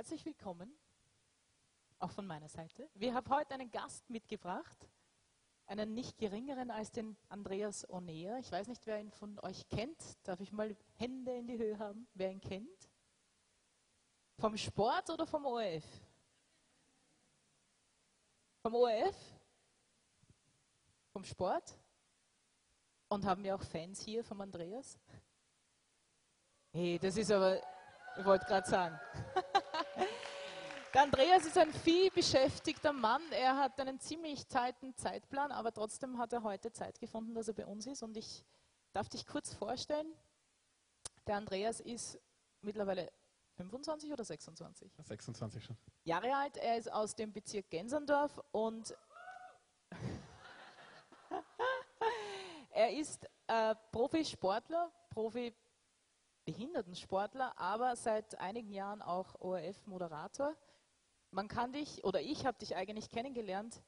Herzlich willkommen, auch von meiner Seite. Wir haben heute einen Gast mitgebracht, einen nicht geringeren als den Andreas Onea. Ich weiß nicht, wer ihn von euch kennt. Darf ich mal Hände in die Höhe haben, wer ihn kennt? Vom Sport oder vom ORF? Vom ORF? Vom Sport? Und haben wir auch Fans hier vom Andreas? Hey, das ist aber, ich wollte gerade sagen. Der Andreas ist ein vielbeschäftigter Mann. Er hat einen ziemlich zeiten Zeitplan, aber trotzdem hat er heute Zeit gefunden, dass er bei uns ist. Und ich darf dich kurz vorstellen. Der Andreas ist mittlerweile 25 oder 26? 26 schon. Jahre alt. Er ist aus dem Bezirk Gensendorf und er ist äh, Profisportler, Profi-Behindertensportler, aber seit einigen Jahren auch ORF-Moderator. Man kann dich, oder ich habe dich eigentlich kennengelernt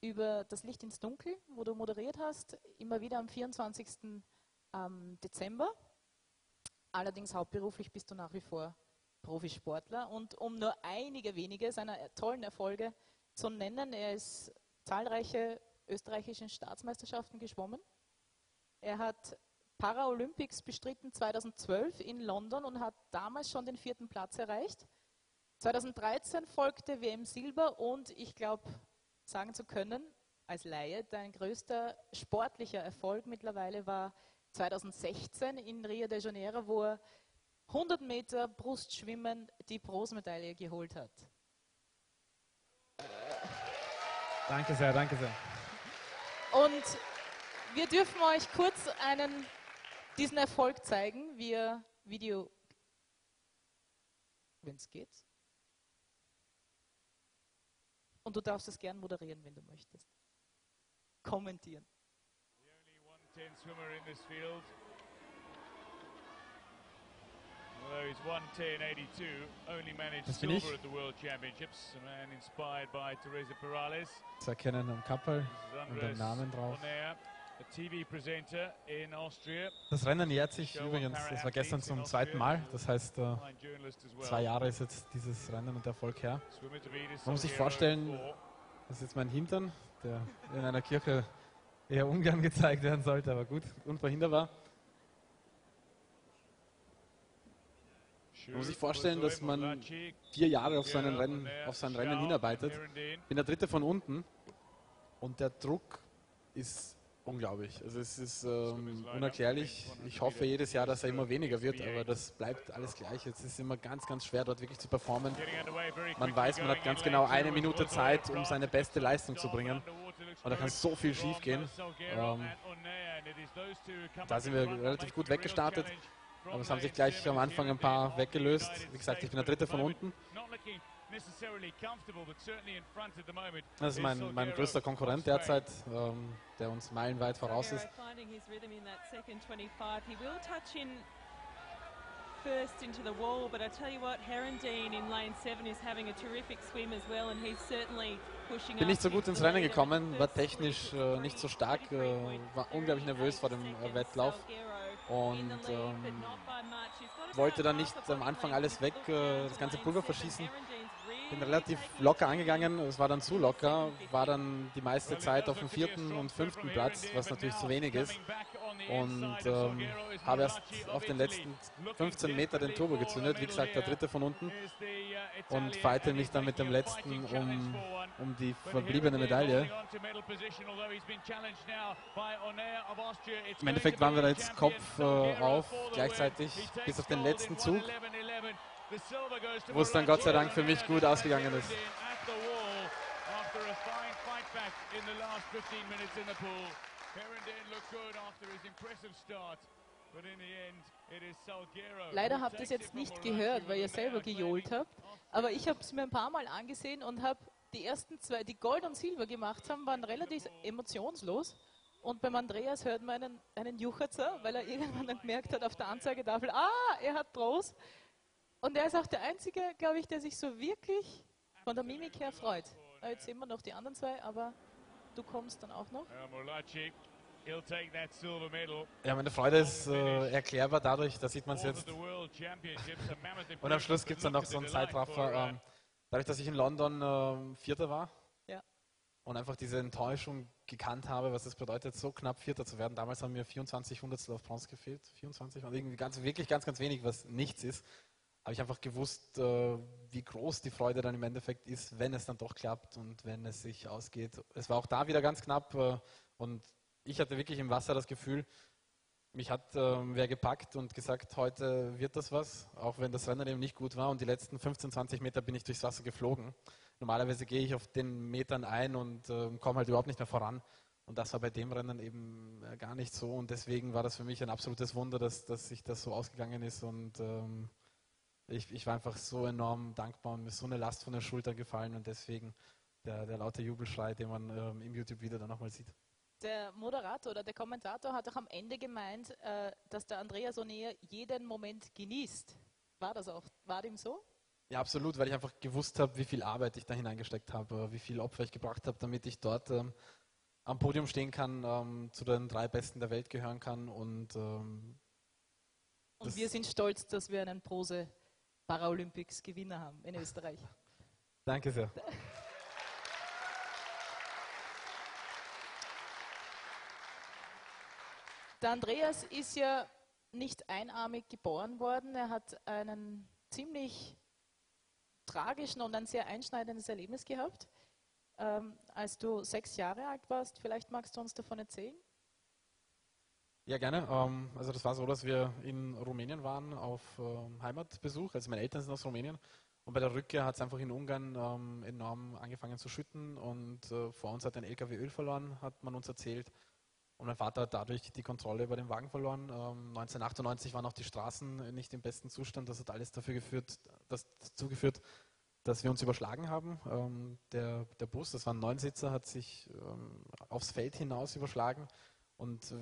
über das Licht ins Dunkel, wo du moderiert hast, immer wieder am 24. Ähm, Dezember. Allerdings hauptberuflich bist du nach wie vor Profisportler. Und um nur einige wenige seiner tollen Erfolge zu nennen, er ist zahlreiche österreichischen Staatsmeisterschaften geschwommen. Er hat Paralympics bestritten 2012 in London und hat damals schon den vierten Platz erreicht. 2013 folgte WM Silber und ich glaube, sagen zu können, als Laie, dein größter sportlicher Erfolg mittlerweile war 2016 in Rio de Janeiro, wo er 100 Meter Brustschwimmen die Bronzemedaille geholt hat. Danke sehr, danke sehr. Und wir dürfen euch kurz einen, diesen Erfolg zeigen, via Video, wenn es geht. Und du darfst es gern moderieren, wenn du möchtest. Kommentieren. The only 110 swimmer in this field. Although he's 110.82, only managed Das bin ich. silver at the World Championships. A man inspired by Teresa Perales. Zu erkennen am Kappel und dem Namen drauf. Das Rennen jährt sich übrigens, das war gestern zum zweiten Mal. Das heißt, äh, zwei Jahre ist jetzt dieses Rennen und der Erfolg her. Man muss sich vorstellen. Das ist jetzt mein Hintern, der in einer Kirche eher ungern gezeigt werden sollte, aber gut, unverhinderbar. Man muss sich vorstellen, dass man vier Jahre auf sein Rennen, auf sein Rennen hinarbeitet. bin der Dritte von unten und der Druck ist unglaublich. Also es ist ähm, unerklärlich. Ich hoffe jedes Jahr, dass er immer weniger wird, aber das bleibt alles gleich. Es ist immer ganz, ganz schwer, dort wirklich zu performen. Man weiß, man hat ganz genau eine Minute Zeit, um seine beste Leistung zu bringen. Und da kann so viel schief gehen. Ähm, da sind wir relativ gut weggestartet. Aber es haben sich gleich am Anfang ein paar weggelöst. Wie gesagt, ich bin der Dritte von unten. Das ist mein, mein größter Konkurrent derzeit, ähm, der uns meilenweit voraus ist. finding his rhythm in that second 25. He will touch in first into the wall, but I tell you what, Herondine in lane 7 is having a terrific swim as well, and he's certainly pushing Bin nicht so gut ins the Rennen gekommen, war technisch äh, nicht so stark, äh, war unglaublich nervös vor dem äh, Wettlauf. Und ähm, wollte dann nicht am Anfang alles weg, äh, das ganze Pulver verschießen. Bin relativ locker angegangen, es war dann zu locker, war dann die meiste Zeit auf dem vierten und fünften Platz, was natürlich zu wenig ist. Und ähm, habe erst auf den letzten 15 Meter den Turbo gezündet, wie gesagt, der dritte von unten. Und fighte mich dann mit dem letzten um, um die verbliebene Medaille. Im Endeffekt waren wir da jetzt Kopf äh, auf, gleichzeitig bis auf den letzten Zug, wo es dann Gott sei Dank für mich gut ausgegangen ist. Leider habt ihr es jetzt nicht gehört, weil ihr selber gejohlt habt. Aber ich habe es mir ein paar Mal angesehen und habe die ersten zwei, die Gold und Silber gemacht haben, waren relativ emotionslos. Und beim Andreas hört man einen, einen Jucherzer, weil er irgendwann gemerkt hat auf der Anzeigetafel, ah, er hat Bronze. Und er ist auch der Einzige, glaube ich, der sich so wirklich von der Mimik her freut. Jetzt sehen wir noch die anderen zwei, aber du kommst dann auch noch. Ja, meine Freude ist äh, erklärbar dadurch, da sieht man es jetzt. Und am Schluss gibt es dann noch so einen Zeitraffer. Ähm, dadurch, dass ich in London äh, Vierter war Ja. und einfach diese Enttäuschung gekannt habe, was es bedeutet, so knapp Vierter zu werden. Damals haben mir 24 Hundertstel auf Bronze gefehlt. 24 und irgendwie ganz, wirklich ganz, ganz wenig, was nichts ist. Habe ich einfach gewusst, äh, wie groß die Freude dann im Endeffekt ist, wenn es dann doch klappt und wenn es sich ausgeht. Es war auch da wieder ganz knapp äh, und ich hatte wirklich im Wasser das Gefühl, mich hat ähm, wer gepackt und gesagt, heute wird das was, auch wenn das Rennen eben nicht gut war. Und die letzten 15, 20 Meter bin ich durchs Wasser geflogen. Normalerweise gehe ich auf den Metern ein und äh, komme halt überhaupt nicht mehr voran. Und das war bei dem Rennen eben äh, gar nicht so. Und deswegen war das für mich ein absolutes Wunder, dass, dass sich das so ausgegangen ist. Und ähm, ich, ich war einfach so enorm dankbar und mir ist so eine Last von den Schultern gefallen. Und deswegen der, der laute Jubelschrei, den man ähm, im YouTube-Video dann nochmal sieht. Der Moderator oder der Kommentator hat auch am Ende gemeint, äh, dass der Andreas Onea jeden Moment genießt. War das auch? War dem so? Ja, absolut, weil ich einfach gewusst habe, wie viel Arbeit ich da hineingesteckt habe, wie viel Opfer ich gebracht habe, damit ich dort ähm, am Podium stehen kann, ähm, zu den drei Besten der Welt gehören kann und ähm, Und wir sind stolz, dass wir einen Prose Paralympics Gewinner haben in Österreich. danke sehr. Der Andreas ist ja nicht einarmig geboren worden. Er hat einen ziemlich tragischen und ein sehr einschneidendes Erlebnis gehabt. Ähm, als du sechs Jahre alt warst, vielleicht magst du uns davon erzählen? Ja, gerne. Ähm, also das war so, dass wir in Rumänien waren auf ähm, Heimatbesuch. Also meine Eltern sind aus Rumänien. Und bei der Rückkehr hat es einfach in Ungarn ähm, enorm angefangen zu schütten und äh, vor uns hat ein LKW Öl verloren, hat man uns erzählt. Und mein Vater hat dadurch die Kontrolle über den Wagen verloren. Ähm, 1998 waren auch die Straßen nicht im besten Zustand. Das hat alles dafür geführt, das dazu geführt, dass wir uns überschlagen haben. Der, der Bus, das war ein Neunsitzer, hat sich aufs Feld hinaus überschlagen. Und äh,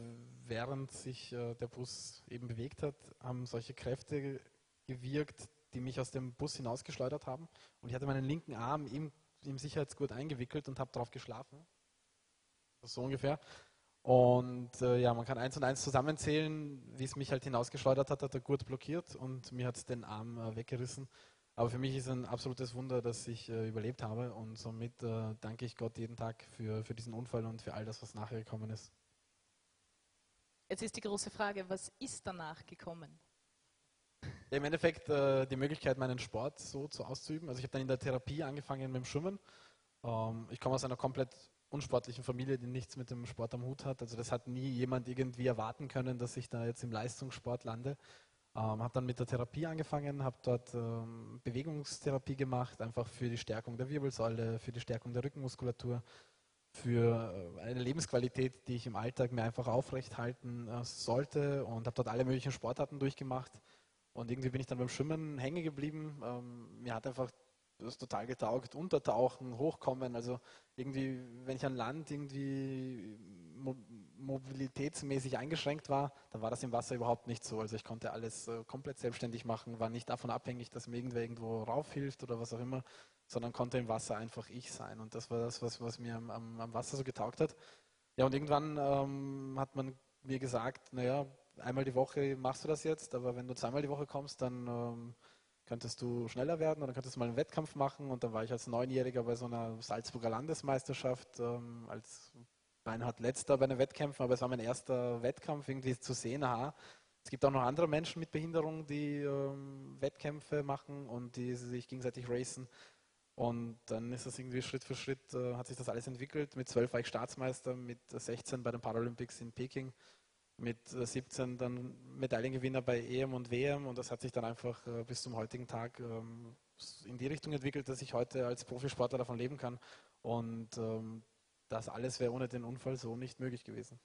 während sich äh, der Bus eben bewegt hat, haben solche Kräfte gewirkt, die mich aus dem Bus hinausgeschleudert haben. Und ich hatte meinen linken Arm im, im Sicherheitsgurt eingewickelt und habe darauf geschlafen. So ungefähr. Und äh, ja, man kann eins und eins zusammenzählen, wie es mich halt hinausgeschleudert hat, hat der Gurt blockiert und mir hat den Arm äh, weggerissen. Aber für mich ist ein absolutes Wunder, dass ich äh, überlebt habe und somit äh, danke ich Gott jeden Tag für, für diesen Unfall und für all das, was nachher gekommen ist. Jetzt ist die große Frage, was ist danach gekommen? Ja, Im Endeffekt äh, die Möglichkeit, meinen Sport so zu auszuüben. Also ich habe dann in der Therapie angefangen mit dem Schwimmen. Ähm, ich komme aus einer komplett unsportlichen Familie, die nichts mit dem Sport am Hut hat. Also das hat nie jemand irgendwie erwarten können, dass ich da jetzt im Leistungssport lande. Ähm, habe dann mit der Therapie angefangen, habe dort ähm, Bewegungstherapie gemacht, einfach für die Stärkung der Wirbelsäule, für die Stärkung der Rückenmuskulatur, für äh, eine Lebensqualität, die ich im Alltag mir einfach aufrecht halten äh, sollte und habe dort alle möglichen Sportarten durchgemacht. Und irgendwie bin ich dann beim Schwimmen hängen geblieben. Ähm, mir hat einfach das total getaugt, untertauchen, hochkommen. Also irgendwie, wenn ich an Land irgendwie mo mobilitätsmäßig eingeschränkt war, dann war das im Wasser überhaupt nicht so. Also ich konnte alles äh, komplett selbstständig machen, war nicht davon abhängig, dass mir irgendwer irgendwo raufhilft oder was auch immer, sondern konnte im Wasser einfach ich sein. Und das war das, was, was mir am, am Wasser so getaugt hat. Ja, und irgendwann ähm, hat man mir gesagt, naja, einmal die Woche machst du das jetzt, aber wenn du zweimal die Woche kommst, dann ähm, könntest du schneller werden oder könntest du mal einen Wettkampf machen. Und dann war ich als Neunjähriger bei so einer Salzburger Landesmeisterschaft ähm, als Beinhard letzter bei den Wettkämpfen, aber es war mein erster Wettkampf irgendwie zu sehen, aha, es gibt auch noch andere Menschen mit Behinderung, die ähm, Wettkämpfe machen und die sich gegenseitig racen. Und dann ist das irgendwie Schritt für Schritt, äh, hat sich das alles entwickelt. Mit 12 war ich Staatsmeister, mit 16 bei den Paralympics in Peking mit 17 dann Medaillengewinner bei EM und WM und das hat sich dann einfach äh, bis zum heutigen Tag ähm, in die Richtung entwickelt, dass ich heute als Profisportler davon leben kann und ähm, das alles wäre ohne den Unfall so nicht möglich gewesen.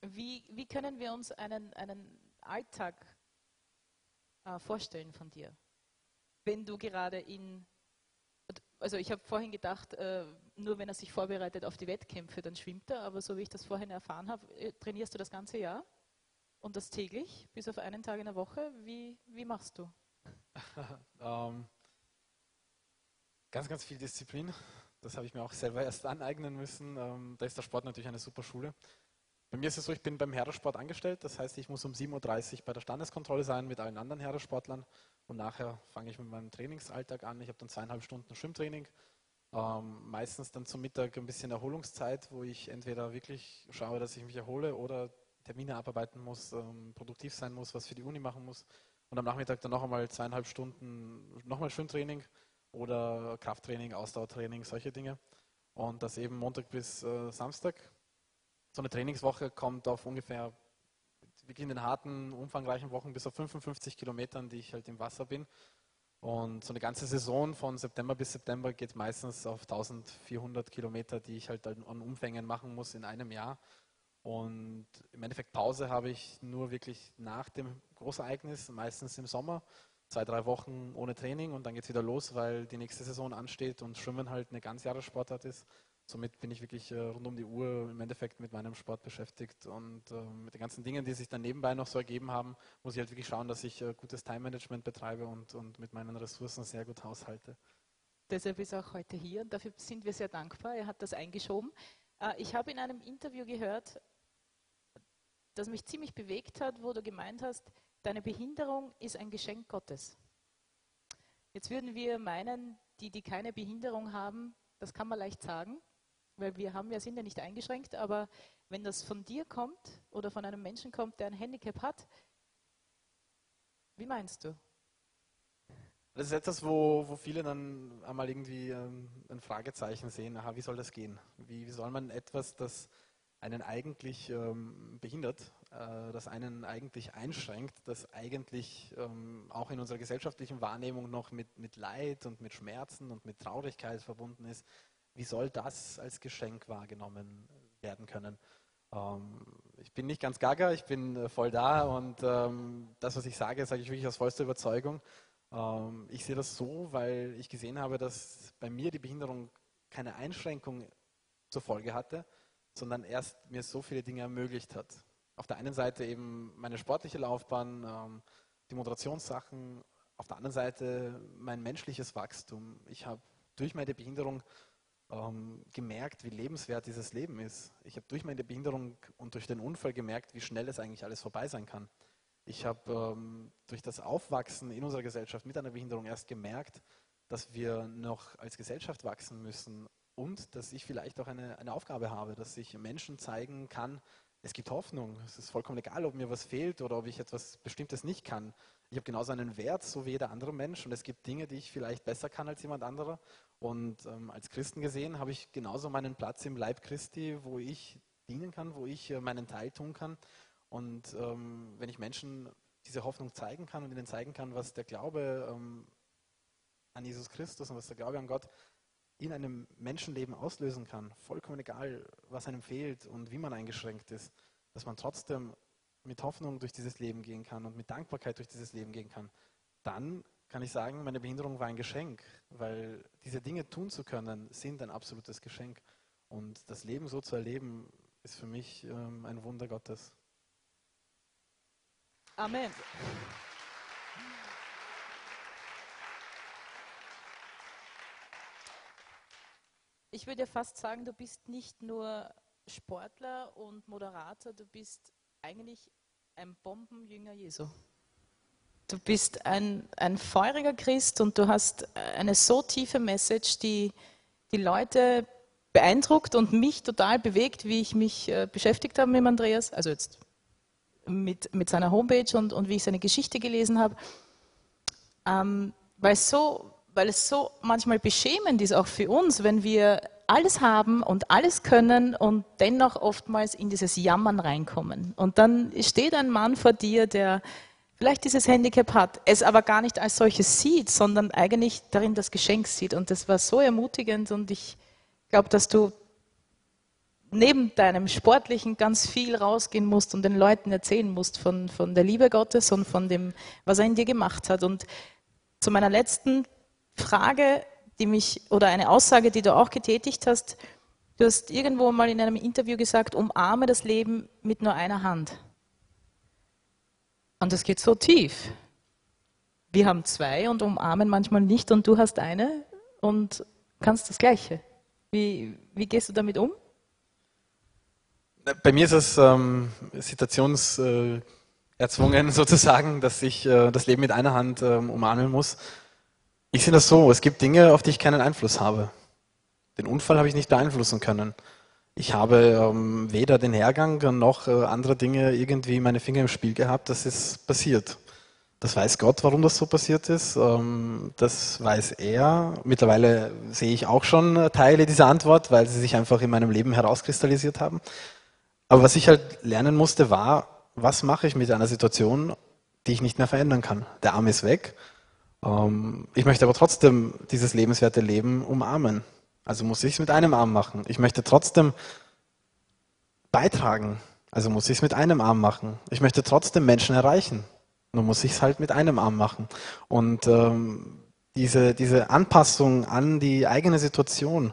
Wie, wie können wir uns einen, einen Alltag äh, vorstellen von dir, wenn du gerade in also ich habe vorhin gedacht, äh, nur wenn er sich vorbereitet auf die Wettkämpfe, dann schwimmt er, aber so wie ich das vorhin erfahren habe, äh, trainierst du das ganze Jahr und das täglich, bis auf einen Tag in der Woche. Wie, wie machst du? ähm, ganz, ganz viel Disziplin. Das habe ich mir auch selber erst aneignen müssen. Ähm, da ist der Sport natürlich eine super Schule. Bei mir ist es so, ich bin beim Herrensport angestellt. Das heißt, ich muss um 7.30 Uhr bei der Standeskontrolle sein mit allen anderen Herrensportlern. Und nachher fange ich mit meinem Trainingsalltag an. Ich habe dann zweieinhalb Stunden Schwimmtraining. Ähm, meistens dann zum Mittag ein bisschen Erholungszeit, wo ich entweder wirklich schaue, dass ich mich erhole oder Termine abarbeiten muss, ähm, produktiv sein muss, was für die Uni machen muss. Und am Nachmittag dann noch einmal zweieinhalb Stunden nochmal Schwimmtraining oder Krafttraining, Ausdauertraining, solche Dinge. Und das eben Montag bis äh, Samstag. So eine Trainingswoche kommt auf ungefähr wirklich in den harten, umfangreichen Wochen bis auf 55 Kilometern, die ich halt im Wasser bin. Und so eine ganze Saison von September bis September geht meistens auf 1400 Kilometer, die ich halt an Umfängen machen muss in einem Jahr. Und im Endeffekt Pause habe ich nur wirklich nach dem Großereignis, meistens im Sommer, zwei, drei Wochen ohne Training und dann geht es wieder los, weil die nächste Saison ansteht und Schwimmen halt eine Ganzjahressportart ist. Somit bin ich wirklich äh, rund um die Uhr im Endeffekt mit meinem Sport beschäftigt und äh, mit den ganzen Dingen, die sich dann nebenbei noch so ergeben haben, muss ich halt wirklich schauen, dass ich äh, gutes Time-Management betreibe und, und mit meinen Ressourcen sehr gut haushalte. Deshalb ist er auch heute hier und dafür sind wir sehr dankbar. Er hat das eingeschoben. Ich habe in einem Interview gehört, das mich ziemlich bewegt hat, wo du gemeint hast, deine Behinderung ist ein Geschenk Gottes. Jetzt würden wir meinen, die, die keine Behinderung haben, das kann man leicht sagen, weil wir haben, wir sind ja nicht eingeschränkt, aber wenn das von dir kommt oder von einem Menschen kommt, der ein Handicap hat, wie meinst du? Das ist etwas, wo, wo viele dann einmal irgendwie ähm, ein Fragezeichen sehen, aha, wie soll das gehen? Wie, wie soll man etwas, das einen eigentlich ähm, behindert, äh, das einen eigentlich einschränkt, das eigentlich ähm, auch in unserer gesellschaftlichen Wahrnehmung noch mit, mit Leid und mit Schmerzen und mit Traurigkeit verbunden ist. Wie soll das als Geschenk wahrgenommen werden können? Ähm, ich bin nicht ganz gaga, ich bin äh, voll da und ähm, das, was ich sage, sage ich wirklich aus vollster Überzeugung. Ähm, ich sehe das so, weil ich gesehen habe, dass bei mir die Behinderung keine Einschränkung zur Folge hatte, sondern erst mir so viele Dinge ermöglicht hat. Auf der einen Seite eben meine sportliche Laufbahn, ähm, die Moderationssachen, auf der anderen Seite mein menschliches Wachstum. Ich habe durch meine Behinderung ähm, gemerkt, wie lebenswert dieses Leben ist. Ich habe durch meine Behinderung und durch den Unfall gemerkt, wie schnell es eigentlich alles vorbei sein kann. Ich habe ähm, durch das Aufwachsen in unserer Gesellschaft mit einer Behinderung erst gemerkt, dass wir noch als Gesellschaft wachsen müssen und dass ich vielleicht auch eine, eine Aufgabe habe, dass ich Menschen zeigen kann, es gibt Hoffnung. Es ist vollkommen egal, ob mir was fehlt oder ob ich etwas Bestimmtes nicht kann. Ich habe genauso einen Wert, so wie jeder andere Mensch. Und es gibt Dinge, die ich vielleicht besser kann als jemand anderer. Und ähm, als Christen gesehen habe ich genauso meinen Platz im Leib Christi, wo ich dienen kann, wo ich äh, meinen Teil tun kann. Und ähm, wenn ich Menschen diese Hoffnung zeigen kann und ihnen zeigen kann, was der Glaube ähm, an Jesus Christus und was der Glaube an Gott in einem Menschenleben auslösen kann, vollkommen egal, was einem fehlt und wie man eingeschränkt ist, dass man trotzdem mit Hoffnung durch dieses Leben gehen kann und mit Dankbarkeit durch dieses Leben gehen kann, dann kann ich sagen, meine Behinderung war ein Geschenk, weil diese Dinge tun zu können, sind ein absolutes Geschenk. Und das Leben so zu erleben, ist für mich ähm, ein Wunder Gottes. Amen. Ich würde fast sagen, du bist nicht nur Sportler und Moderator, du bist eigentlich ein Bombenjünger Jesu. Du bist ein, ein feuriger Christ und du hast eine so tiefe Message, die die Leute beeindruckt und mich total bewegt, wie ich mich äh, beschäftigt habe mit Andreas, also jetzt mit, mit seiner Homepage und, und wie ich seine Geschichte gelesen habe. Ähm, weil so weil es so manchmal beschämend ist, auch für uns, wenn wir alles haben und alles können und dennoch oftmals in dieses Jammern reinkommen. Und dann steht ein Mann vor dir, der vielleicht dieses Handicap hat, es aber gar nicht als solches sieht, sondern eigentlich darin das Geschenk sieht. Und das war so ermutigend und ich glaube, dass du neben deinem Sportlichen ganz viel rausgehen musst und den Leuten erzählen musst von, von der Liebe Gottes und von dem, was er in dir gemacht hat. Und zu meiner letzten Frage, die mich, oder eine Aussage, die du auch getätigt hast. Du hast irgendwo mal in einem Interview gesagt, umarme das Leben mit nur einer Hand. Und das geht so tief. Wir haben zwei und umarmen manchmal nicht und du hast eine und kannst das Gleiche. Wie, wie gehst du damit um? Bei mir ist es ähm, situationserzwungen äh, sozusagen, dass ich äh, das Leben mit einer Hand ähm, umarmen muss. Ich sehe das so, es gibt Dinge, auf die ich keinen Einfluss habe. Den Unfall habe ich nicht beeinflussen können. Ich habe ähm, weder den Hergang noch äh, andere Dinge irgendwie meine Finger im Spiel gehabt. Das ist passiert. Das weiß Gott, warum das so passiert ist. Ähm, das weiß er. Mittlerweile sehe ich auch schon äh, Teile dieser Antwort, weil sie sich einfach in meinem Leben herauskristallisiert haben. Aber was ich halt lernen musste, war, was mache ich mit einer Situation, die ich nicht mehr verändern kann? Der Arm ist weg. Ähm, ich möchte aber trotzdem dieses lebenswerte Leben umarmen. Also muss ich es mit einem Arm machen. Ich möchte trotzdem beitragen. Also muss ich es mit einem Arm machen. Ich möchte trotzdem Menschen erreichen. Nun muss ich es halt mit einem Arm machen. Und ähm, diese, diese Anpassung an die eigene Situation,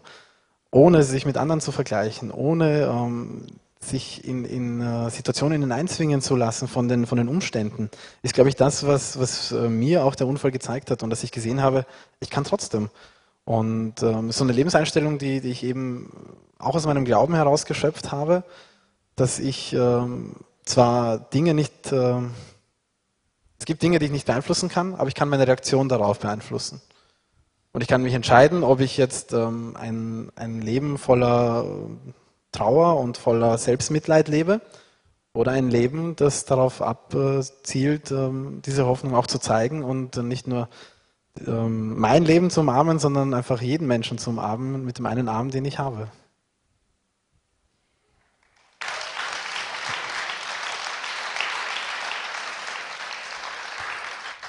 ohne sich mit anderen zu vergleichen, ohne ähm, sich in, in uh, Situationen hineinzwingen zu lassen von den, von den Umständen, ist, glaube ich, das, was, was uh, mir auch der Unfall gezeigt hat und dass ich gesehen habe, ich kann trotzdem. Und ähm, so eine Lebenseinstellung, die, die ich eben auch aus meinem Glauben heraus geschöpft habe, dass ich ähm, zwar Dinge nicht, äh, es gibt Dinge, die ich nicht beeinflussen kann, aber ich kann meine Reaktion darauf beeinflussen. Und ich kann mich entscheiden, ob ich jetzt ähm, ein, ein Leben voller Trauer und voller Selbstmitleid lebe oder ein Leben, das darauf abzielt, ähm, diese Hoffnung auch zu zeigen und nicht nur ähm, mein Leben zu umarmen, sondern einfach jeden Menschen zu umarmen mit dem einen Arm, den ich habe.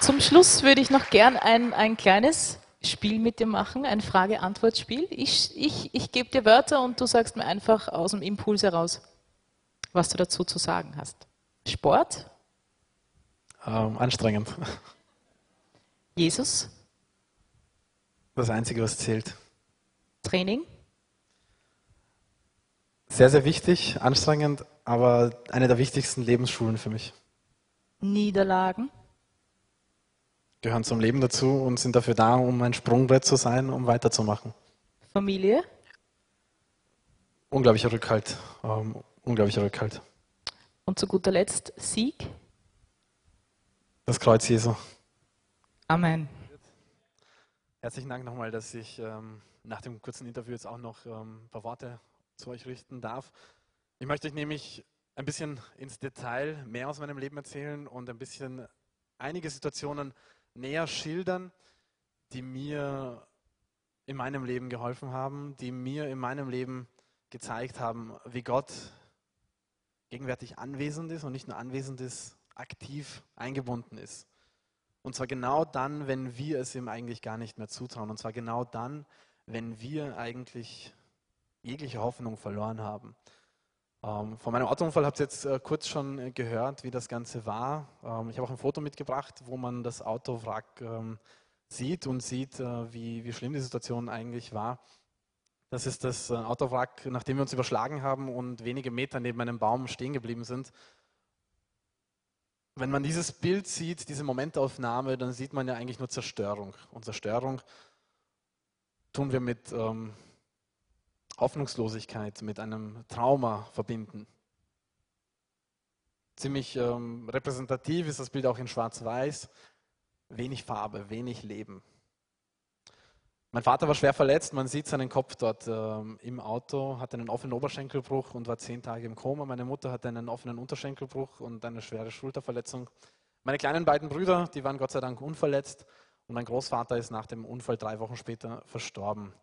Zum Schluss würde ich noch gern ein, ein kleines Spiel mit dir machen, ein Frage-Antwort-Spiel. Ich, ich, ich gebe dir Wörter und du sagst mir einfach aus dem Impuls heraus, was du dazu zu sagen hast. Sport? Ähm, anstrengend. Jesus? Das Einzige, was zählt. Training? Sehr, sehr wichtig, anstrengend, aber eine der wichtigsten Lebensschulen für mich. Niederlagen? Gehören zum Leben dazu und sind dafür da, um ein Sprungbrett zu sein, um weiterzumachen. Familie? Unglaublicher Rückhalt. Ähm, unglaublicher Rückhalt. Und zu guter Letzt Sieg? Das Kreuz Jesu. Amen. Herzlichen Dank nochmal, dass ich ähm, nach dem kurzen Interview jetzt auch noch ähm, ein paar Worte zu euch richten darf. Ich möchte euch nämlich ein bisschen ins Detail mehr aus meinem Leben erzählen und ein bisschen einige Situationen näher schildern, die mir in meinem Leben geholfen haben, die mir in meinem Leben gezeigt haben, wie Gott gegenwärtig anwesend ist und nicht nur anwesend ist, aktiv eingebunden ist. Und zwar genau dann, wenn wir es ihm eigentlich gar nicht mehr zutrauen. Und zwar genau dann, wenn wir eigentlich jegliche Hoffnung verloren haben. Ähm, von meinem Autounfall habt ihr jetzt äh, kurz schon äh, gehört, wie das Ganze war. Ähm, ich habe auch ein Foto mitgebracht, wo man das Autowrack ähm, sieht und sieht, äh, wie, wie schlimm die Situation eigentlich war. Das ist das äh, Autowrack, nachdem wir uns überschlagen haben und wenige Meter neben einem Baum stehen geblieben sind. Wenn man dieses Bild sieht, diese Momentaufnahme, dann sieht man ja eigentlich nur Zerstörung. Und Zerstörung tun wir mit ähm, Hoffnungslosigkeit mit einem Trauma verbinden. Ziemlich ähm, repräsentativ ist das Bild auch in Schwarz-Weiß. Wenig Farbe, wenig Leben. Mein Vater war schwer verletzt, man sieht seinen Kopf dort ähm, im Auto, hat einen offenen Oberschenkelbruch und war zehn Tage im Koma. Meine Mutter hatte einen offenen Unterschenkelbruch und eine schwere Schulterverletzung. Meine kleinen beiden Brüder, die waren Gott sei Dank unverletzt und mein Großvater ist nach dem Unfall drei Wochen später verstorben.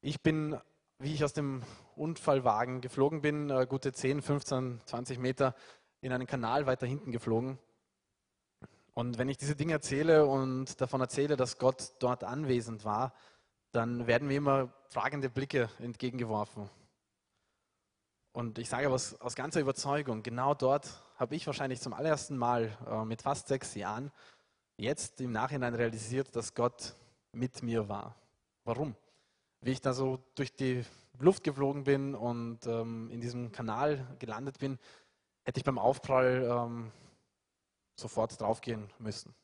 Ich bin wie ich aus dem Unfallwagen geflogen bin, äh, gute 10, 15, 20 Meter in einen Kanal weiter hinten geflogen. Und wenn ich diese Dinge erzähle und davon erzähle, dass Gott dort anwesend war, dann werden mir immer fragende Blicke entgegengeworfen. Und ich sage aus, aus ganzer Überzeugung, genau dort habe ich wahrscheinlich zum allerersten Mal äh, mit fast sechs Jahren jetzt im Nachhinein realisiert, dass Gott mit mir war. Warum? Wie ich da so durch die Luft geflogen bin und ähm, in diesem Kanal gelandet bin, hätte ich beim Aufprall ähm, sofort draufgehen müssen.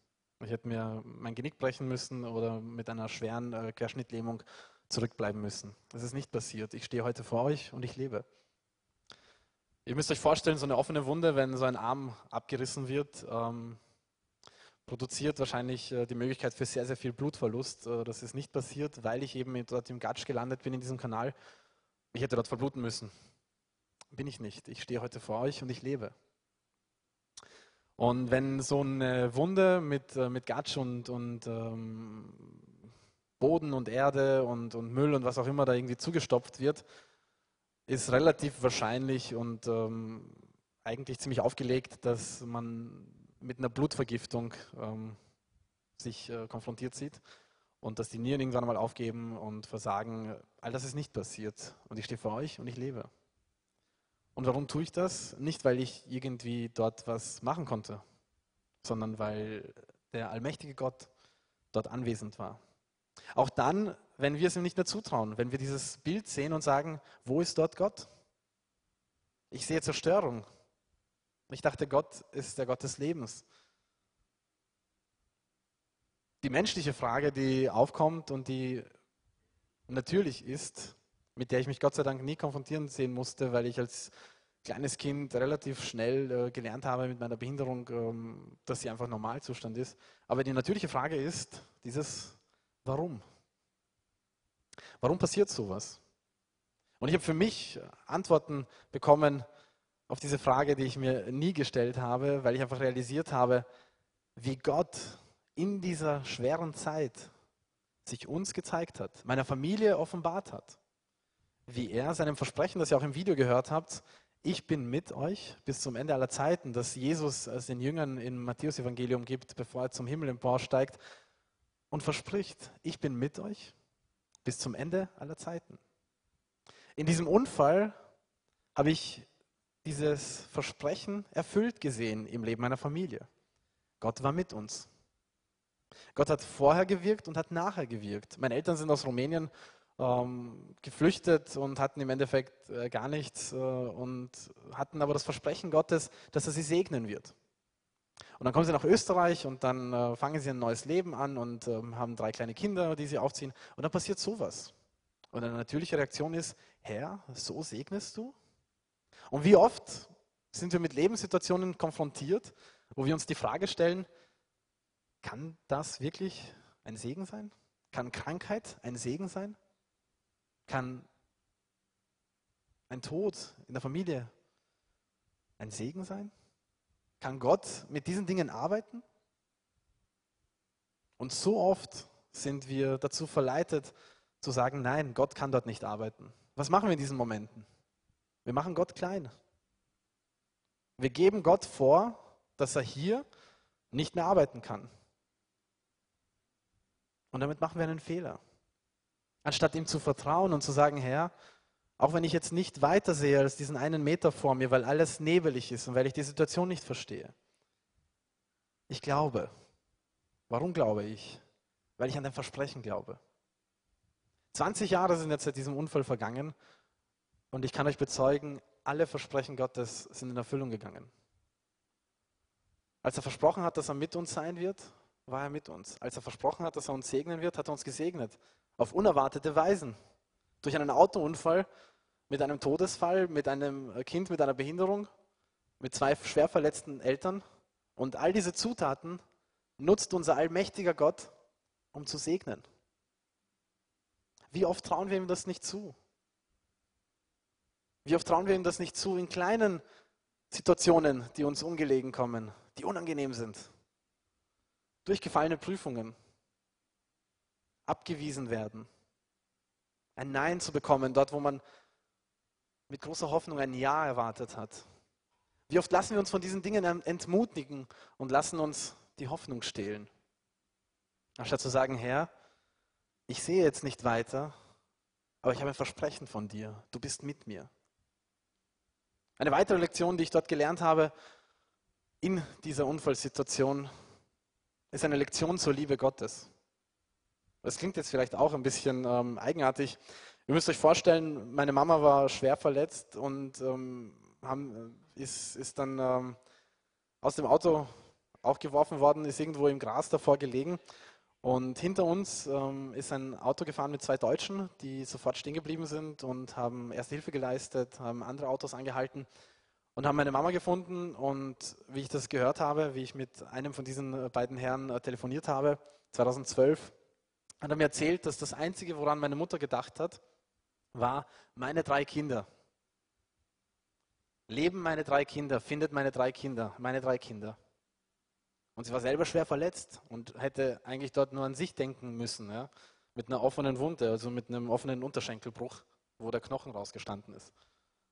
Ich hätte mir mein Genick brechen müssen oder mit einer schweren äh, Querschnittlähmung zurückbleiben müssen. Das ist nicht passiert. Ich stehe heute vor euch und ich lebe. Ihr müsst euch vorstellen, so eine offene Wunde, wenn so ein Arm abgerissen wird, ähm, produziert wahrscheinlich äh, die Möglichkeit für sehr, sehr viel Blutverlust. Äh, das ist nicht passiert, weil ich eben dort im Gatsch gelandet bin in diesem Kanal. Ich hätte dort verbluten müssen. Bin ich nicht. Ich stehe heute vor euch und ich lebe. Und wenn so eine Wunde mit, äh, mit Gatsch und, und ähm, Boden und Erde und, und Müll und was auch immer da irgendwie zugestopft wird, ist relativ wahrscheinlich und ähm, eigentlich ziemlich aufgelegt, dass man mit einer Blutvergiftung ähm, sich äh, konfrontiert sieht und dass die Nieren irgendwann mal aufgeben und versagen. All das ist nicht passiert und ich stehe vor euch und ich lebe. Und warum tue ich das? Nicht, weil ich irgendwie dort was machen konnte, sondern weil der allmächtige Gott dort anwesend war. Auch dann, wenn wir es ihm nicht mehr zutrauen, wenn wir dieses Bild sehen und sagen, wo ist dort Gott? Ich sehe Zerstörung. Ich dachte, Gott ist der Gott des Lebens. Die menschliche Frage, die aufkommt und die natürlich ist, mit der ich mich Gott sei Dank nie konfrontieren sehen musste, weil ich als kleines Kind relativ schnell äh, gelernt habe mit meiner Behinderung, ähm, dass sie einfach Normalzustand ist. Aber die natürliche Frage ist dieses Warum? Warum passiert sowas? Und ich habe für mich Antworten bekommen auf diese Frage, die ich mir nie gestellt habe, weil ich einfach realisiert habe, wie Gott in dieser schweren Zeit sich uns gezeigt hat, meiner Familie offenbart hat. Wie er seinem Versprechen, das ihr auch im Video gehört habt, ich bin mit euch bis zum Ende aller Zeiten, das Jesus als den Jüngern im Matthäus-Evangelium gibt, bevor er zum Himmel emporsteigt und verspricht, ich bin mit euch bis zum Ende aller Zeiten. In diesem Unfall habe ich dieses Versprechen erfüllt gesehen im Leben meiner Familie. Gott war mit uns. Gott hat vorher gewirkt und hat nachher gewirkt. Meine Eltern sind aus Rumänien ähm, geflüchtet und hatten im Endeffekt äh, gar nichts äh, und hatten aber das Versprechen Gottes, dass er sie segnen wird. Und dann kommen sie nach Österreich und dann äh, fangen sie ein neues Leben an und ähm, haben drei kleine Kinder, die sie aufziehen. Und dann passiert sowas. Und eine natürliche Reaktion ist, Herr, so segnest du? Und wie oft sind wir mit Lebenssituationen konfrontiert, wo wir uns die Frage stellen, kann das wirklich ein Segen sein? Kann Krankheit ein Segen sein? Kann ein Tod in der Familie ein Segen sein? Kann Gott mit diesen Dingen arbeiten? Und so oft sind wir dazu verleitet zu sagen, nein, Gott kann dort nicht arbeiten. Was machen wir in diesen Momenten? Wir machen Gott klein. Wir geben Gott vor, dass er hier nicht mehr arbeiten kann. Und damit machen wir einen Fehler. Anstatt ihm zu vertrauen und zu sagen, Herr, auch wenn ich jetzt nicht weiter sehe als diesen einen Meter vor mir, weil alles nebelig ist und weil ich die Situation nicht verstehe. Ich glaube. Warum glaube ich? Weil ich an dein Versprechen glaube. 20 Jahre sind jetzt seit diesem Unfall vergangen und ich kann euch bezeugen, alle Versprechen Gottes sind in Erfüllung gegangen. Als er versprochen hat, dass er mit uns sein wird, war er mit uns. Als er versprochen hat, dass er uns segnen wird, hat er uns gesegnet. Auf unerwartete Weisen. Durch einen Autounfall, mit einem Todesfall, mit einem Kind mit einer Behinderung, mit zwei schwer verletzten Eltern. Und all diese Zutaten nutzt unser allmächtiger Gott, um zu segnen. Wie oft trauen wir ihm das nicht zu? Wie oft trauen wir ihm das nicht zu in kleinen Situationen, die uns ungelegen kommen, die unangenehm sind? Durchgefallene Prüfungen, abgewiesen werden, ein Nein zu bekommen, dort wo man mit großer Hoffnung ein Ja erwartet hat. Wie oft lassen wir uns von diesen Dingen entmutigen und lassen uns die Hoffnung stehlen? Anstatt zu sagen, Herr, ich sehe jetzt nicht weiter, aber ich habe ein Versprechen von dir. Du bist mit mir. Eine weitere Lektion, die ich dort gelernt habe in dieser Unfallsituation, ist eine Lektion zur Liebe Gottes. Das klingt jetzt vielleicht auch ein bisschen ähm, eigenartig. Ihr müsst euch vorstellen, meine Mama war schwer verletzt und ähm, haben, ist, ist, dann ähm, aus dem Auto aufgeworfen worden, ist irgendwo im Gras davor gelegen. Und hinter uns ähm, ist ein Auto gefahren mit zwei Deutschen, die sofort stehen geblieben sind und haben Erste Hilfe geleistet, haben andere Autos angehalten und haben meine Mama gefunden. Und wie ich das gehört habe, wie ich mit einem von diesen beiden Herren äh, telefoniert habe, 2012, hat er mir erzählt, dass das Einzige, woran meine Mutter gedacht hat, war meine drei Kinder. Leben meine drei Kinder, findet meine drei Kinder, meine drei Kinder. Und sie war selber schwer verletzt und hätte eigentlich dort nur an sich denken müssen, ja, mit einer offenen Wunde, also mit einem offenen Unterschenkelbruch, wo der Knochen rausgestanden ist.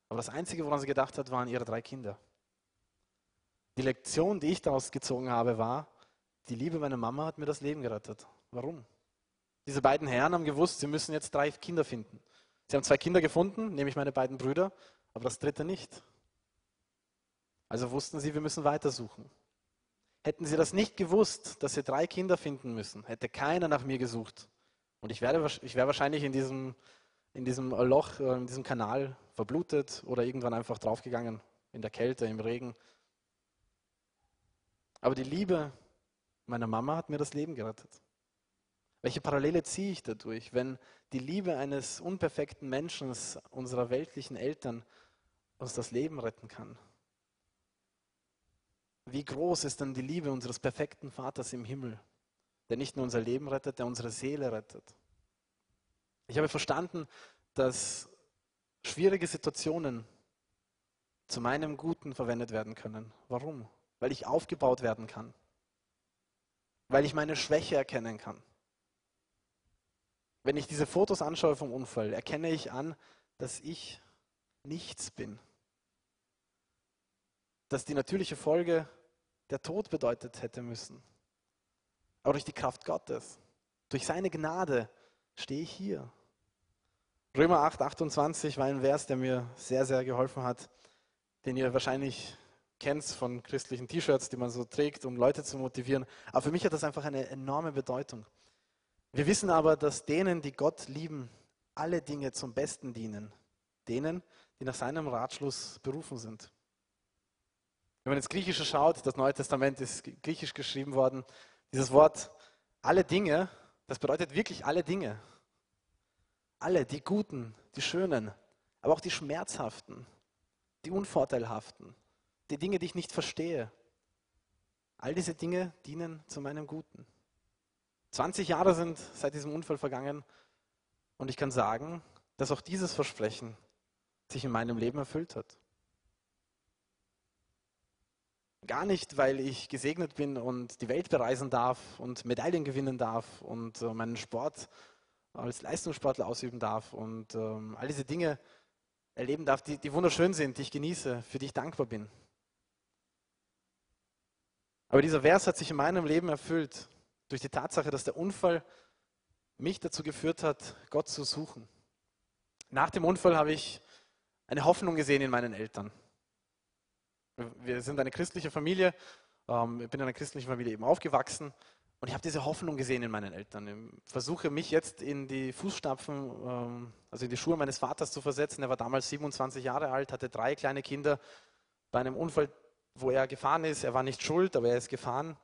Aber das Einzige, woran sie gedacht hat, waren ihre drei Kinder. Die Lektion, die ich daraus gezogen habe, war, die Liebe meiner Mama hat mir das Leben gerettet. Warum? Diese beiden Herren haben gewusst, sie müssen jetzt drei Kinder finden. Sie haben zwei Kinder gefunden, nämlich meine beiden Brüder, aber das dritte nicht. Also wussten sie, wir müssen weitersuchen. Hätten sie das nicht gewusst, dass sie drei Kinder finden müssen, hätte keiner nach mir gesucht. Und ich wäre, ich wäre wahrscheinlich in diesem, in diesem Loch, äh, in diesem Kanal verblutet oder irgendwann einfach draufgegangen, in der Kälte, im Regen. Aber die Liebe meiner Mama hat mir das Leben gerettet. Welche Parallele ziehe ich dadurch, wenn die Liebe eines unperfekten Menschen, unserer weltlichen Eltern, uns das Leben retten kann? Wie groß ist dann die Liebe unseres perfekten Vaters im Himmel, der nicht nur unser Leben rettet, der unsere Seele rettet? Ich habe verstanden, dass schwierige Situationen zu meinem Guten verwendet werden können. Warum? Weil ich aufgebaut werden kann. Weil ich meine Schwäche erkennen kann. Wenn ich diese Fotos anschaue vom Unfall, erkenne ich an, dass ich nichts bin. Dass die natürliche Folge der Tod bedeutet hätte müssen. Aber durch die Kraft Gottes, durch seine Gnade stehe ich hier. Römer 8, 28 war ein Vers, der mir sehr, sehr geholfen hat, den ihr wahrscheinlich kennt von christlichen T-Shirts, die man so trägt, um Leute zu motivieren. Aber für mich hat das einfach eine enorme Bedeutung. Wir wissen aber, dass denen, die Gott lieben, alle Dinge zum Besten dienen. Denen, die nach seinem Ratschluss berufen sind. Wenn man ins Griechische schaut, das Neue Testament ist griechisch geschrieben worden, dieses Wort alle Dinge, das bedeutet wirklich alle Dinge. Alle, die guten, die schönen, aber auch die schmerzhaften, die unvorteilhaften, die Dinge, die ich nicht verstehe. All diese Dinge dienen zu meinem Guten. 20 Jahre sind seit diesem Unfall vergangen und ich kann sagen, dass auch dieses Versprechen sich in meinem Leben erfüllt hat. Gar nicht, weil ich gesegnet bin und die Welt bereisen darf und Medaillen gewinnen darf und äh, meinen Sport als Leistungssportler ausüben darf und ähm, all diese Dinge erleben darf, die, die wunderschön sind, die ich genieße, für die ich dankbar bin. Aber dieser Vers hat sich in meinem Leben erfüllt durch die Tatsache, dass der Unfall mich dazu geführt hat, Gott zu suchen. Nach dem Unfall habe ich eine Hoffnung gesehen in meinen Eltern. Wir sind eine christliche Familie. Ähm, ich bin in einer christlichen Familie eben aufgewachsen und ich habe diese Hoffnung gesehen in meinen Eltern. Ich versuche mich jetzt in die Fußstapfen, ähm, also in die Schuhe meines Vaters zu versetzen. Er war damals 27 Jahre alt, hatte drei kleine Kinder. Bei einem Unfall, wo er gefahren ist, er war nicht schuld, aber er ist gefahren,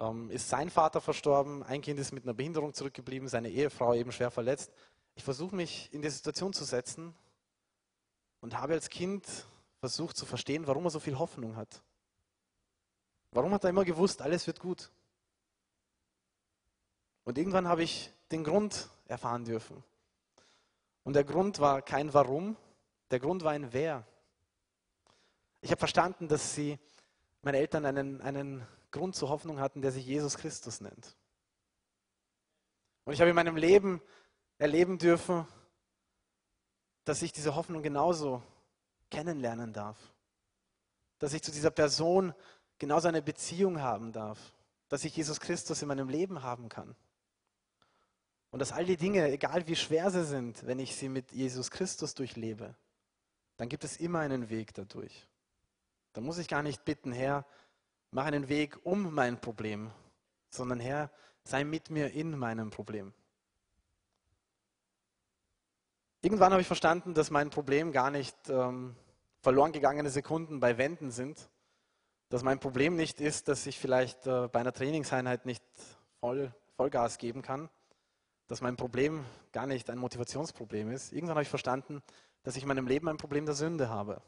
ähm, ist sein Vater verstorben. Ein Kind ist mit einer Behinderung zurückgeblieben, seine Ehefrau eben schwer verletzt. Ich versuche mich in die Situation zu setzen und habe als Kind versucht zu verstehen, warum er so viel Hoffnung hat. Warum hat er immer gewusst, alles wird gut? Und irgendwann habe ich den Grund erfahren dürfen. Und der Grund war kein Warum, der Grund war ein Wer. Ich habe verstanden, dass sie, meine Eltern, einen, einen Grund zur Hoffnung hatten, der sich Jesus Christus nennt. Und ich habe in meinem Leben erleben dürfen, dass ich diese Hoffnung genauso kennenlernen darf. Dass ich zu dieser Person genauso eine Beziehung haben darf. Dass ich Jesus Christus in meinem Leben haben kann. Und dass all die Dinge, egal wie schwer sie sind, wenn ich sie mit Jesus Christus durchlebe, dann gibt es immer einen Weg dadurch. Da muss ich gar nicht bitten, Herr, mach einen Weg um mein Problem, sondern Herr, sei mit mir in meinem Problem. Irgendwann habe ich verstanden, dass mein Problem gar nicht ähm, verloren gegangene Sekunden bei Wänden sind, dass mein Problem nicht ist, dass ich vielleicht äh, bei einer Trainingseinheit nicht voll Vollgas geben kann, dass mein Problem gar nicht ein Motivationsproblem ist. Irgendwann habe ich verstanden, dass ich in meinem Leben ein Problem der Sünde habe.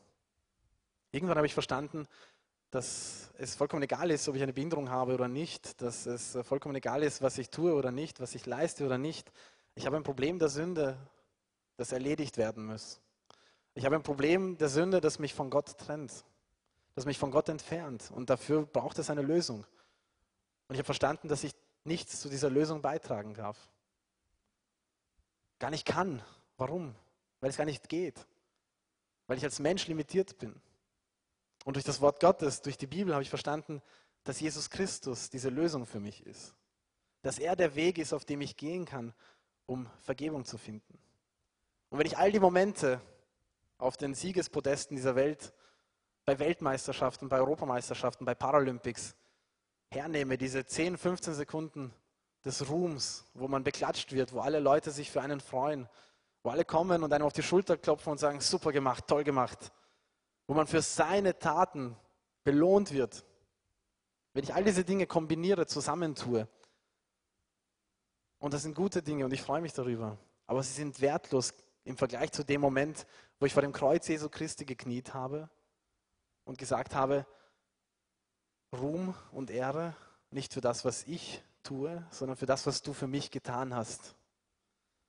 Irgendwann habe ich verstanden, dass es vollkommen egal ist, ob ich eine Behinderung habe oder nicht, dass es vollkommen egal ist, was ich tue oder nicht, was ich leiste oder nicht. Ich habe ein Problem der Sünde, das erledigt werden muss. Ich habe ein Problem der Sünde, das mich von Gott trennt, das mich von Gott entfernt. Und dafür braucht es eine Lösung. Und ich habe verstanden, dass ich nichts zu dieser Lösung beitragen darf. Gar nicht kann. Warum? Weil es gar nicht geht. Weil ich als Mensch limitiert bin. Und durch das Wort Gottes, durch die Bibel habe ich verstanden, dass Jesus Christus diese Lösung für mich ist. Dass er der Weg ist, auf dem ich gehen kann, um Vergebung zu finden. Und wenn ich all die Momente auf den Siegespodesten dieser Welt, bei Weltmeisterschaften, bei Europameisterschaften, bei Paralympics hernehme, diese 10, 15 Sekunden des Ruhms, wo man beklatscht wird, wo alle Leute sich für einen freuen, wo alle kommen und einem auf die Schulter klopfen und sagen, super gemacht, toll gemacht, wo man für seine Taten belohnt wird. Wenn ich all diese Dinge kombiniere, zusammentue, und das sind gute Dinge und ich freue mich darüber, aber sie sind wertlos im Vergleich zu dem Moment, wo ich vor dem Kreuz Jesu Christi gekniet habe und gesagt habe, Ruhm und Ehre nicht für das, was ich tue, sondern für das, was du für mich getan hast.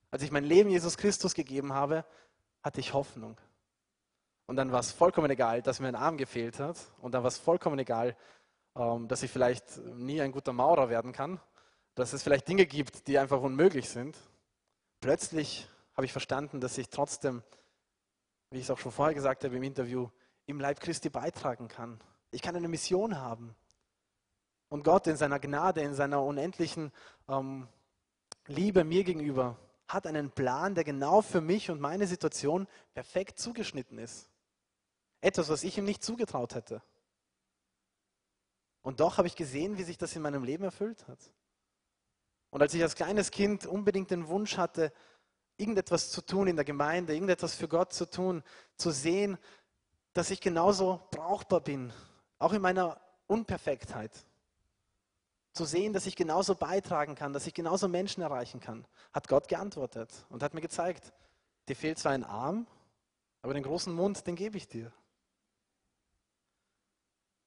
Als ich mein Leben Jesus Christus gegeben habe, hatte ich Hoffnung. Und dann war es vollkommen egal, dass mir ein Arm gefehlt hat. Und dann war es vollkommen egal, ähm, dass ich vielleicht nie ein guter Maurer werden kann. Dass es vielleicht Dinge gibt, die einfach unmöglich sind. Plötzlich habe ich verstanden, dass ich trotzdem, wie ich es auch schon vorher gesagt habe im Interview, im Leib Christi beitragen kann. Ich kann eine Mission haben. Und Gott in seiner Gnade, in seiner unendlichen ähm, Liebe mir gegenüber hat einen Plan, der genau für mich und meine Situation perfekt zugeschnitten ist. Etwas, was ich ihm nicht zugetraut hätte. Und doch habe ich gesehen, wie sich das in meinem Leben erfüllt hat. Und als ich als kleines Kind unbedingt den Wunsch hatte, irgendetwas zu tun in der Gemeinde, irgendetwas für Gott zu tun, zu sehen, dass ich genauso brauchbar bin, auch in meiner Unperfektheit. Zu sehen, dass ich genauso beitragen kann, dass ich genauso Menschen erreichen kann, hat Gott geantwortet und hat mir gezeigt, dir fehlt zwar ein Arm, aber den großen Mund, den gebe ich dir.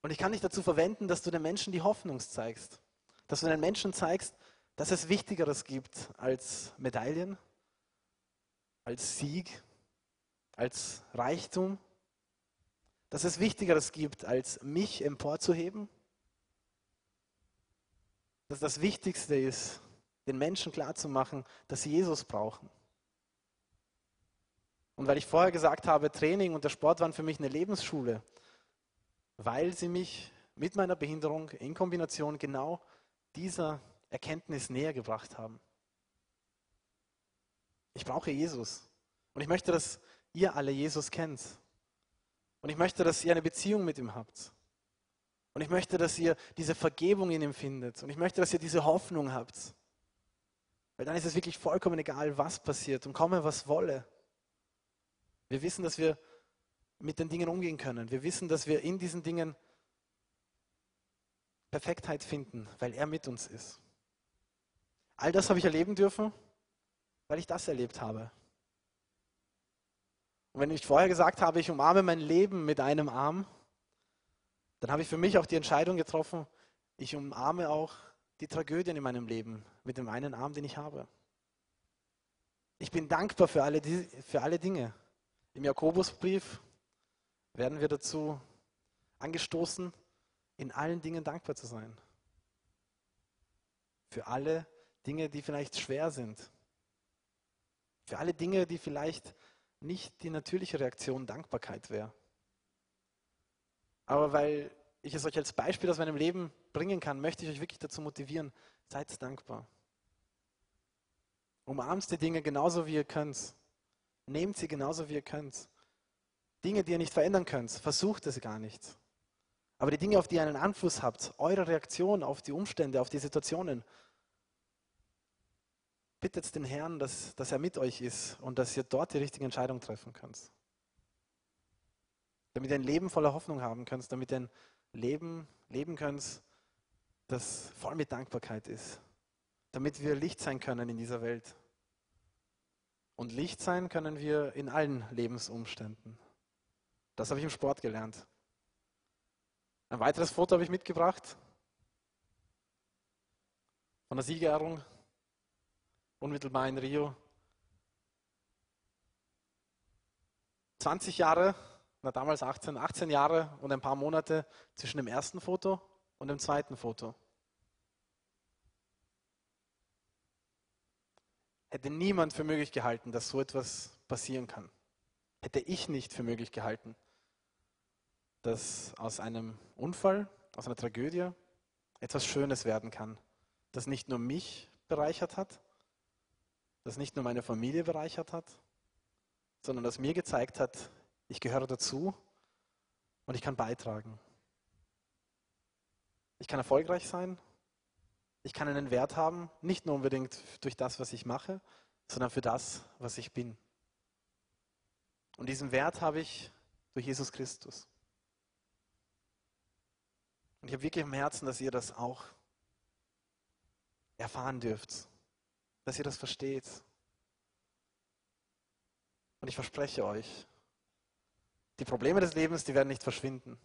Und ich kann dich dazu verwenden, dass du den Menschen die Hoffnung zeigst. Dass du den Menschen zeigst, dass es Wichtigeres gibt als Medaillen, als Sieg, als Reichtum. Dass es Wichtigeres gibt, als mich emporzuheben. Dass das Wichtigste ist, den Menschen klarzumachen, dass sie Jesus brauchen. Und weil ich vorher gesagt habe, Training und der Sport waren für mich eine Lebensschule, weil sie mich mit meiner Behinderung in Kombination genau dieser Erkenntnis näher gebracht haben. Ich brauche Jesus. Und ich möchte, dass ihr alle Jesus kennt. Und ich möchte, dass ihr eine Beziehung mit ihm habt. Und ich möchte, dass ihr diese Vergebung in ihm findet. Und ich möchte, dass ihr diese Hoffnung habt. Weil dann ist es wirklich vollkommen egal, was passiert und komme, was wolle. Wir wissen, dass wir mit den Dingen umgehen können. Wir wissen, dass wir in diesen Dingen Perfektheit finden, weil er mit uns ist. All das habe ich erleben dürfen, weil ich das erlebt habe. Und wenn ich vorher gesagt habe, ich umarme mein Leben mit einem Arm, dann habe ich für mich auch die Entscheidung getroffen, ich umarme auch die Tragödien in meinem Leben mit dem einen Arm, den ich habe. Ich bin dankbar für alle, für alle Dinge. Im Jakobusbrief werden wir dazu angestoßen, in allen Dingen dankbar zu sein. Für alle Dinge, die vielleicht schwer sind. Für alle Dinge, die vielleicht nicht die natürliche Reaktion Dankbarkeit wäre. Aber weil ich es euch als Beispiel aus meinem Leben bringen kann, möchte ich euch wirklich dazu motivieren, seid dankbar. Umarmt die Dinge genauso, wie ihr könnt. Nehmt sie genauso, wie ihr könnt. Dinge, die ihr nicht verändern könnt, versucht es gar nicht. Aber die Dinge, auf die ihr einen Einfluss habt, eure Reaktion auf die Umstände, auf die Situationen, bittet den Herrn, dass, dass er mit euch ist und dass ihr dort die richtige Entscheidung treffen könnt. Damit ihr ein Leben voller Hoffnung haben könnt, damit ihr ein Leben leben könnt, das voll mit Dankbarkeit ist. damit wir Licht sein können in dieser Welt. Und Licht sein können wir in allen Lebensumständen. Das habe ich im Sport gelernt. Ein weiteres Foto habe ich mitgebracht von der Siegerehrung unmittelbar in Rio. 20 Jahre, na damals 18, 18 Jahre und ein paar Monate zwischen dem ersten Foto und dem zweiten Foto. Hätte niemand für möglich gehalten, dass so etwas passieren kann. Hätte ich nicht für möglich gehalten, dass aus einem Unfall, aus einer Tragödie etwas Schönes werden kann, das nicht nur mich bereichert hat, das nicht nur meine Familie bereichert hat, sondern das mir gezeigt hat, ich gehöre dazu und ich kann beitragen. Ich kann erfolgreich sein, ich kann einen Wert haben, nicht nur unbedingt durch das, was ich mache, sondern für das, was ich bin. Und diesen Wert habe ich durch Jesus Christus. Und ich habe wirklich im Herzen, dass ihr das auch erfahren dürft, dass ihr das versteht. Und ich verspreche euch, die Probleme des Lebens, die werden nicht verschwinden.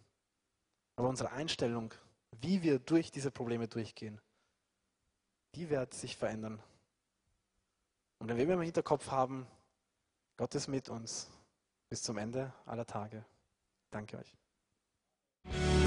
Aber unsere Einstellung, wie wir durch diese Probleme durchgehen, die wird sich verändern. Und wenn wir im Hinterkopf haben, Gott ist mit uns bis zum Ende aller Tage. Danke euch.